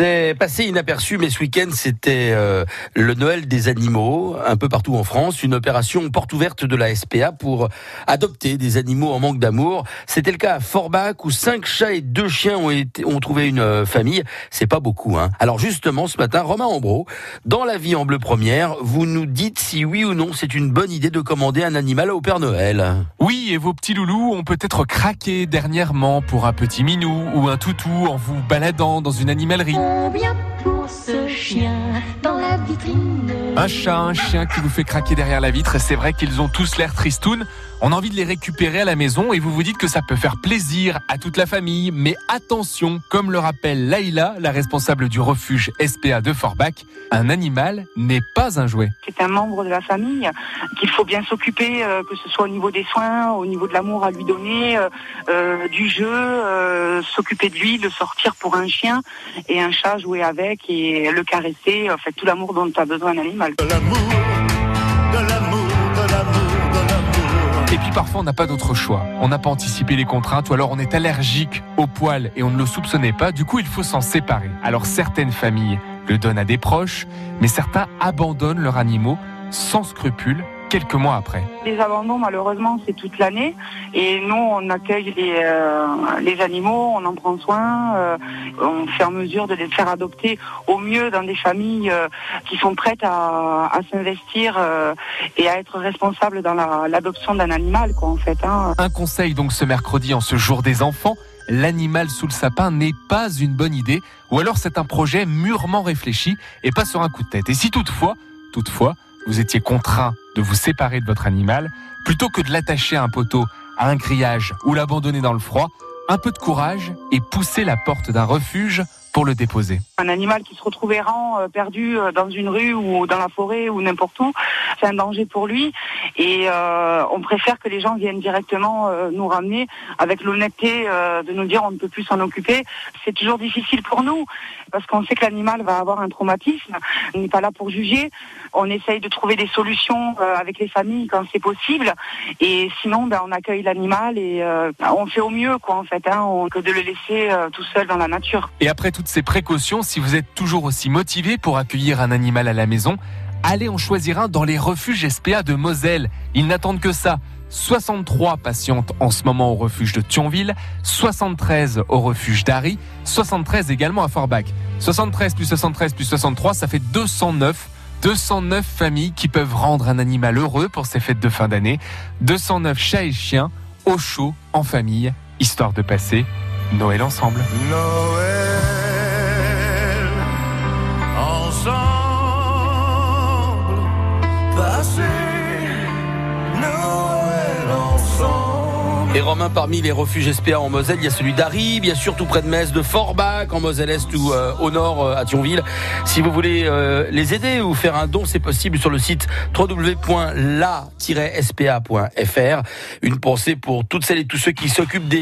C'est passé inaperçu, mais ce week-end, c'était euh, le Noël des animaux, un peu partout en France, une opération porte ouverte de la SPA pour adopter des animaux en manque d'amour. C'était le cas à Forbach, où cinq chats et deux chiens ont, été, ont trouvé une euh, famille. C'est pas beaucoup, hein. Alors justement, ce matin, Romain Ambro, dans La vie en bleu première, vous nous dites si oui ou non c'est une bonne idée de commander un animal au Père Noël. Oui, et vos petits loulous ont peut-être craqué dernièrement pour un petit minou ou un toutou en vous baladant dans une animalerie Combien pour ce chien dans la vitrine Un chat, un chien qui vous fait craquer derrière la vitre, c'est vrai qu'ils ont tous l'air tristounes. On a envie de les récupérer à la maison et vous vous dites que ça peut faire plaisir à toute la famille. Mais attention, comme le rappelle Laïla, la responsable du refuge SPA de Forbach, un animal n'est pas un jouet. C'est un membre de la famille qu'il faut bien s'occuper, euh, que ce soit au niveau des soins, au niveau de l'amour à lui donner, euh, euh, du jeu, euh, s'occuper de lui, de sortir pour un chien et un chat, jouer avec et le caresser, en fait tout l'amour dont a besoin un animal. De l'amour, de l'amour, de l'amour, de l'amour. Et puis parfois on n'a pas d'autre choix. On n'a pas anticipé les contraintes ou alors on est allergique aux poils et on ne le soupçonnait pas. Du coup il faut s'en séparer. Alors certaines familles le donnent à des proches, mais certains abandonnent leurs animaux sans scrupule quelques mois après. Les abandons, malheureusement, c'est toute l'année. Et nous, on accueille les, euh, les animaux, on en prend soin, euh, on fait en mesure de les faire adopter au mieux dans des familles euh, qui sont prêtes à, à s'investir et à être responsables dans la- l'adoption d'un animal, quoi, en fait. hein. Un conseil donc ce mercredi en ce jour des enfants, l'animal sous le sapin n'est pas une bonne idée ou alors c'est un projet mûrement réfléchi et pas sur un coup de tête. Et si toutefois, toutefois, vous étiez contraint de vous séparer de votre animal, plutôt que de l'attacher à un poteau, à un grillage ou l'abandonner dans le froid, un peu de courage et poussez la porte d'un refuge pour le déposer. Un animal qui se retrouve errant, euh, perdu euh, dans une rue ou dans la forêt ou n'importe où, c'est un danger pour lui. Et euh, on préfère que les gens viennent directement euh, nous ramener avec l'honnêteté euh, de nous dire on ne peut plus s'en occuper. C'est toujours difficile pour nous parce qu'on sait que l'animal va avoir un traumatisme. On n'est pas là pour juger. On essaye de trouver des solutions avec les familles quand c'est possible. Et sinon, ben, on accueille l'animal et euh, on fait au mieux quoi en fait, hein, on- que de le laisser tout seul dans la nature. Et après ces précautions, si vous êtes toujours aussi motivé pour accueillir un animal à la maison, allez en choisir un dans les refuges SPA de Moselle. Ils n'attendent que ça. 63 patientes en ce moment au refuge de Thionville, 73 au refuge d'Ari, 73 également à Forbach. 73 plus 73 plus 63, ça fait 209. 209 familles qui peuvent rendre un animal heureux pour ces fêtes de fin d'année. 209 chats et chiens au chaud, en famille, histoire de passer Noël ensemble. Noël, Et Romain, parmi les refuges SPA en Moselle, il y a celui d'Arry, bien sûr tout près de Metz, de Forbach en Moselle-Est ou euh, au nord euh, à Thionville. Si vous voulez euh, les aider ou faire un don, c'est possible sur le site www.la-spa.fr. Une pensée pour toutes celles et tous ceux qui s'occupent des